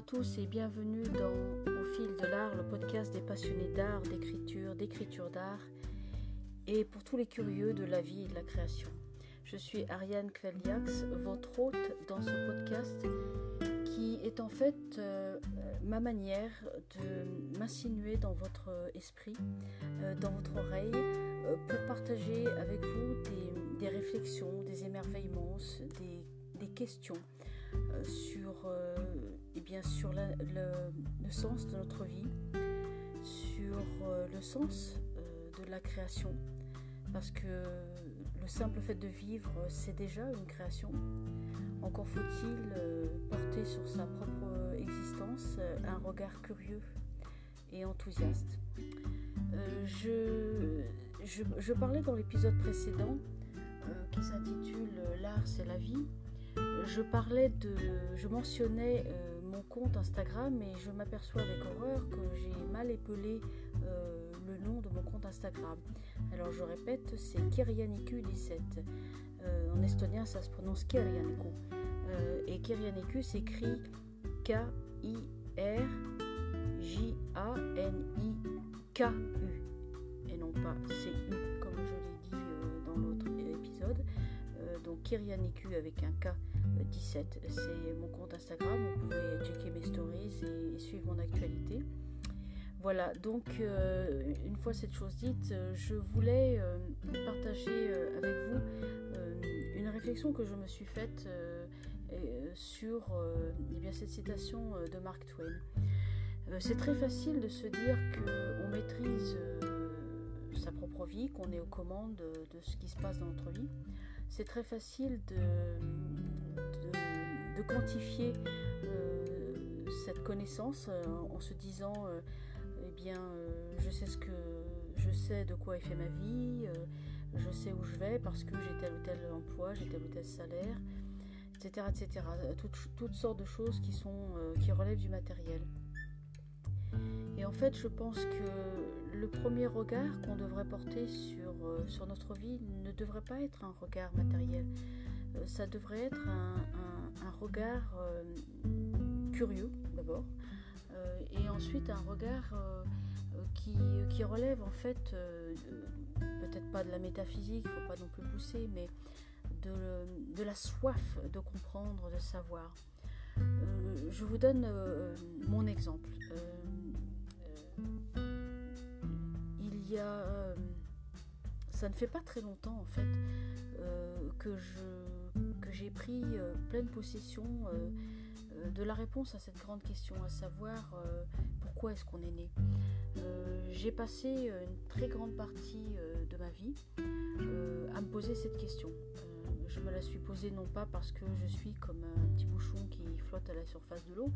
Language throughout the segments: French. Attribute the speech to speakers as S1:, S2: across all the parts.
S1: à tous et bienvenue dans Au fil de l'art, le podcast des passionnés d'art, d'écriture, d'écriture d'art et pour tous les curieux de la vie et de la création. Je suis Ariane Kveliax, votre hôte dans ce podcast qui est en fait euh, ma manière de m'insinuer dans votre esprit, euh, dans votre oreille, euh, pour partager avec vous des, réflexions, des émerveillements, des, des questions sur et bien sur le, sens de notre vie, sur euh, le sens euh, de la création, parce que le simple fait de vivre, c'est déjà une création. Encore faut-il euh, porter sur sa propre existence un regard curieux et enthousiaste. Je, je, parlais dans l'épisode précédent qui s'intitule L'art c'est la vie. Je parlais de, je mentionnais mon compte Instagram et je m'aperçois avec horreur que j'ai mal épelé euh, le nom de mon compte Instagram. Alors je répète, c'est Kirjaniku17. Euh, en estonien, ça se prononce Kirjaniku. Euh, et Kirjaniku s'écrit K-I-R-J-A-N-I-K-U. Et non pas C-U comme je l'ai dit dans l'autre épisode. donc Kirjaniku avec un K 17. C'est mon compte Instagram. Vous pouvez checker mes stories et, suivre mon actualité. Voilà, donc euh, une fois cette chose dite, euh, je voulais euh, partager avec vous une réflexion que je me suis faite sur eh bien, cette citation de Mark Twain. C'est très facile de se dire qu'on maîtrise sa propre vie, qu'on est aux commandes de ce qui se passe dans notre vie. C'est très facile de, de, quantifier euh, cette connaissance euh, en se disant euh, eh bien je sais ce que je sais de quoi est fait ma vie, je sais où je vais parce que j'ai tel ou tel emploi, j'ai tel ou tel salaire, etc. etc. Toutes, sortes de choses qui, sont, qui relèvent du matériel. Et en fait, je pense que le premier regard qu'on devrait porter sur, sur notre vie ne devrait pas être un regard matériel. Euh, ça devrait être un, regard euh, curieux d'abord, euh, et ensuite un regard qui, relève en fait, peut-être pas de la métaphysique, il ne faut pas non plus pousser, mais de, la soif de comprendre, de savoir. je vous donne mon exemple. il y a ça ne fait pas très longtemps en fait que je j'ai pris euh, pleine possession euh, euh, de la réponse à cette grande question, à savoir pourquoi est-ce qu'on est né. j'ai passé une très grande partie de ma vie à me poser cette question. je me la suis posée non pas parce que je suis comme un petit bouchon qui flotte à la surface de l'eau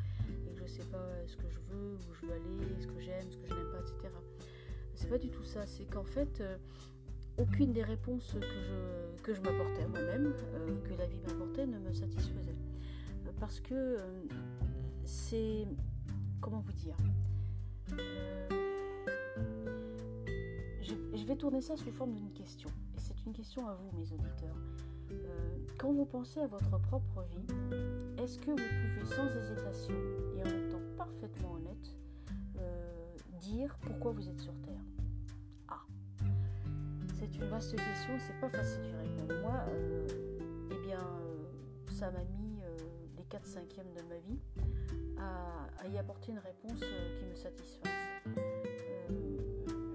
S1: et que je ne sais pas ce que je veux, où je veux aller, ce que j'aime, ce que je n'aime pas, etc. C'est pas du tout ça. C'est qu'en fait, aucune des réponses que je, m'apportais à moi-même, euh, que la vie m'apportait, ne me satisfaisait. Euh, parce que euh, c'est... Comment vous dire je, vais tourner ça sous forme d'une question. Et c'est une question à vous, mes auditeurs. quand vous pensez à votre propre vie, est-ce que vous pouvez sans hésitation et en étant parfaitement honnête dire pourquoi vous êtes sur Terre? C'est une vaste question, c'est pas facile d'y répondre. Moi, euh, eh bien, euh, ça m'a mis euh, les 4 cinquièmes de ma vie à, y apporter une réponse qui me satisfasse.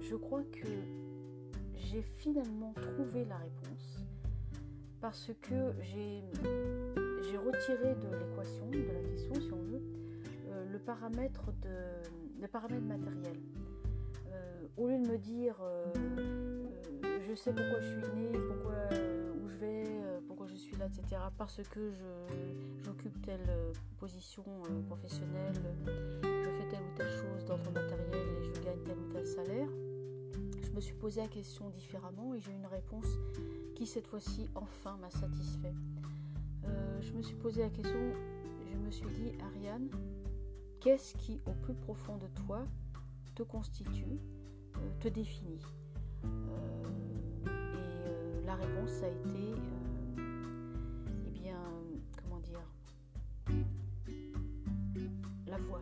S1: je crois que j'ai finalement trouvé la réponse parce que j'ai retiré de l'équation, de la question si on veut, le paramètre, de, le paramètre matériel. Au lieu de me dire je sais pourquoi je suis née, pourquoi, euh, où je vais, euh, pourquoi je suis là, etc. Parce que j'occupe telle euh, position professionnelle, je fais telle ou telle chose d'ordre matériel et je gagne tel ou tel salaire. Je me suis posé la question différemment et j'ai eu une réponse qui cette fois-ci enfin m'a satisfait. je me suis posé la question, je me suis dit, Ariane, qu'est-ce qui au plus profond de toi constitue, te définit la réponse a été, euh, eh bien, comment dire, la foi.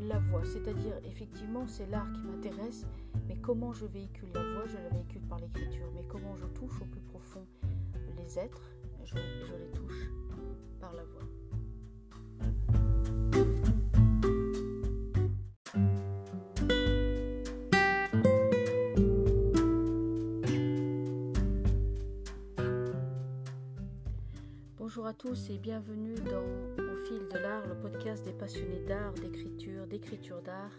S1: la voix. C'est-à-dire, effectivement, c'est l'art qui m'intéresse, mais comment je véhicule la voix? Je la véhicule par l'écriture. Mais comment je touche au plus profond les êtres? Je les touche par la voix. Tous et bienvenue dans Au fil de l'art, le podcast des passionnés d'art, d'écriture, d'écriture d'art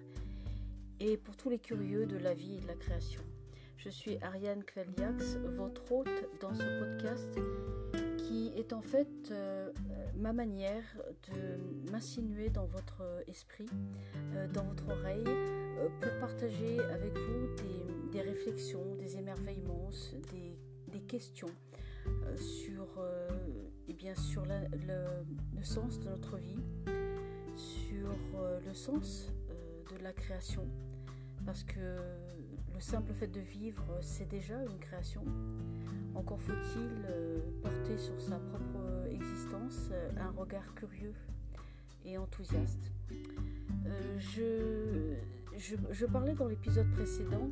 S1: et pour tous les curieux de la vie et de la création. Je suis Ariane Kvelliax, votre hôte dans ce podcast qui est en fait euh, ma manière de m'insinuer dans votre esprit, euh, dans votre oreille, euh, pour partager avec vous des, réflexions, des émerveillements, des questions sur et bien sur le, sens de notre vie, sur euh, le sens euh, de la création, parce que le simple fait de vivre, c'est déjà une création. Encore faut-il euh, porter sur sa propre existence un regard curieux et enthousiaste. Je, je, parlais dans l'épisode précédent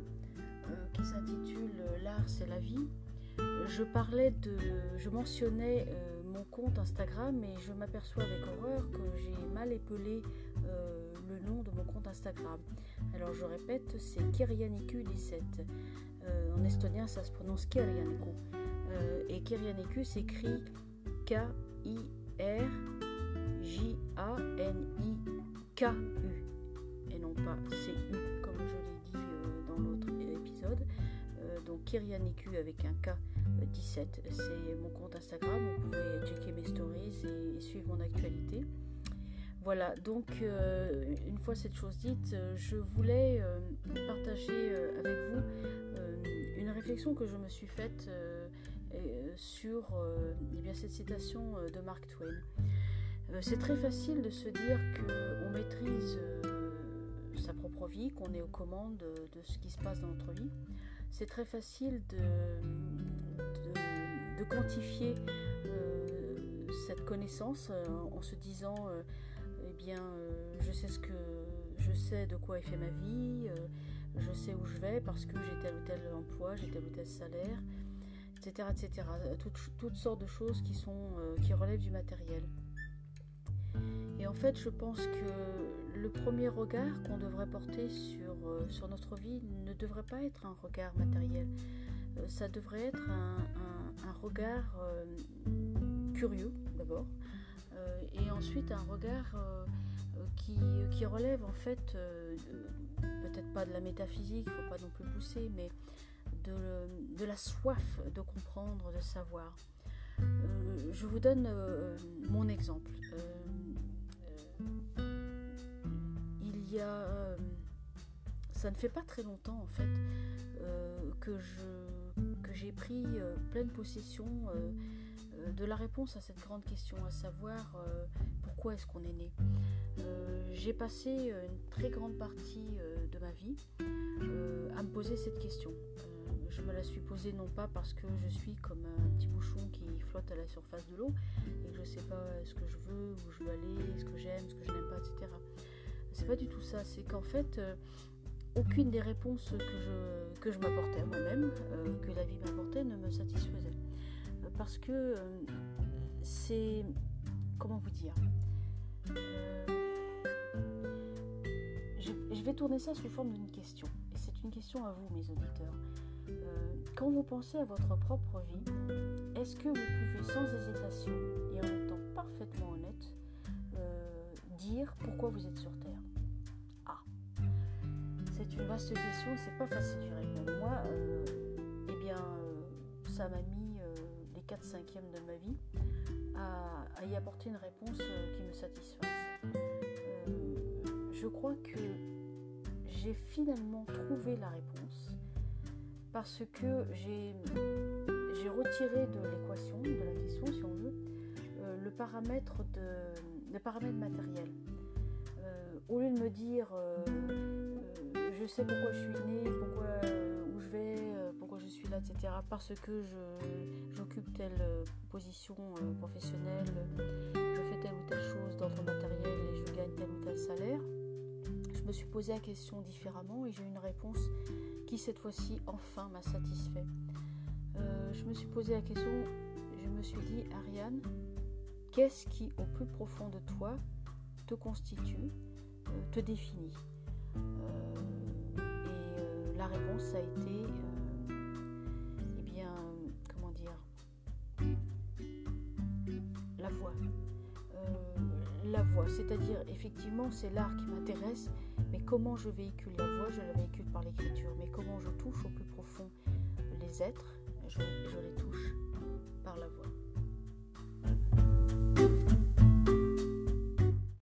S1: qui s'intitule L'art c'est la vie. Je parlais de, je mentionnais compte Instagram et je m'aperçois avec horreur que j'ai mal épelé euh, le nom de mon compte Instagram. Alors je répète, c'est Kirjaniku17. Euh, en estonien, ça se prononce Kirjaniku. Euh, et Kirjaniku s'écrit K-I-R-J-A-N-I-K-U. Et non pas C-U, comme je l'ai dit dans l'autre épisode. donc Kirjaniku avec un K 17. C'est mon compte Instagram. Vous pouvez checker mes stories et, suivre mon actualité. Voilà, donc euh, une fois cette chose dite, je voulais euh, partager euh, avec vous une réflexion que je me suis faite sur eh bien, cette citation de Mark Twain. C'est très facile de se dire qu'on maîtrise sa propre vie, qu'on est aux commandes de ce qui se passe dans notre vie. C'est très facile de, de, quantifier euh, cette connaissance euh, en se disant euh, eh bien je sais ce que je sais de quoi est fait ma vie, je sais où je vais parce que j'ai tel ou tel emploi, j'ai tel ou tel salaire, etc. etc. Toutes, sortes de choses qui, sont, qui relèvent du matériel. Et en fait, je pense que le premier regard qu'on devrait porter sur, sur notre vie ne devrait pas être un regard matériel. Euh, ça devrait être un, regard euh, curieux d'abord, euh, et ensuite un regard qui, relève en fait, peut-être pas de la métaphysique, il ne faut pas non plus pousser, mais de, la soif de comprendre, de savoir. je vous donne mon exemple. il y a ça ne fait pas très longtemps en fait que je j'ai pris euh, pleine possession euh, euh, de la réponse à cette grande question, à savoir pourquoi est-ce qu'on est né. j'ai passé une très grande partie de ma vie à me poser cette question. je me la suis posée non pas parce que je suis comme un petit bouchon qui flotte à la surface de l'eau et que je ne sais pas ce que je veux, où je veux aller, ce que j'aime, ce que je n'aime pas, etc. C'est pas du tout ça. C'est qu'en fait, aucune des réponses que je, m'apportais moi-même, euh, que la vie m'apportait, ne me satisfaisait. Euh, parce que euh, c'est... Comment vous dire je, vais tourner ça sous forme d'une question. Et c'est une question à vous, mes auditeurs. quand vous pensez à votre propre vie, est-ce que vous pouvez sans hésitation et en temps parfaitement honnête dire pourquoi vous êtes sur Terre? C'est une vaste question, c'est pas facile d'y répondre. Moi, euh, eh bien, euh, ça m'a mis euh, les 4 cinquièmes de ma vie à, y apporter une réponse qui me satisfasse. je crois que j'ai finalement trouvé la réponse parce que j'ai retiré de l'équation, de la question si on veut, le paramètre, de, le paramètre matériel. au lieu de me dire je sais pourquoi je suis née, pourquoi, euh, où je vais, euh, pourquoi je suis là, etc. Parce que j'occupe telle euh, position professionnelle, je fais telle ou telle chose d'ordre matériel et je gagne tel ou tel salaire. me suis posé la question différemment et j'ai eu une réponse qui cette fois-ci enfin m'a satisfait. Je me suis posé la question, je me suis dit, Ariane, qu'est-ce qui au plus profond de toi te constitue, te définit? La réponse a été, eh bien, comment dire, la voix. La voix, c'est-à-dire effectivement c'est l'art qui m'intéresse, mais comment je véhicule la voix, je la véhicule par l'écriture, mais comment je touche au plus profond les êtres, je, je les touche par la voix.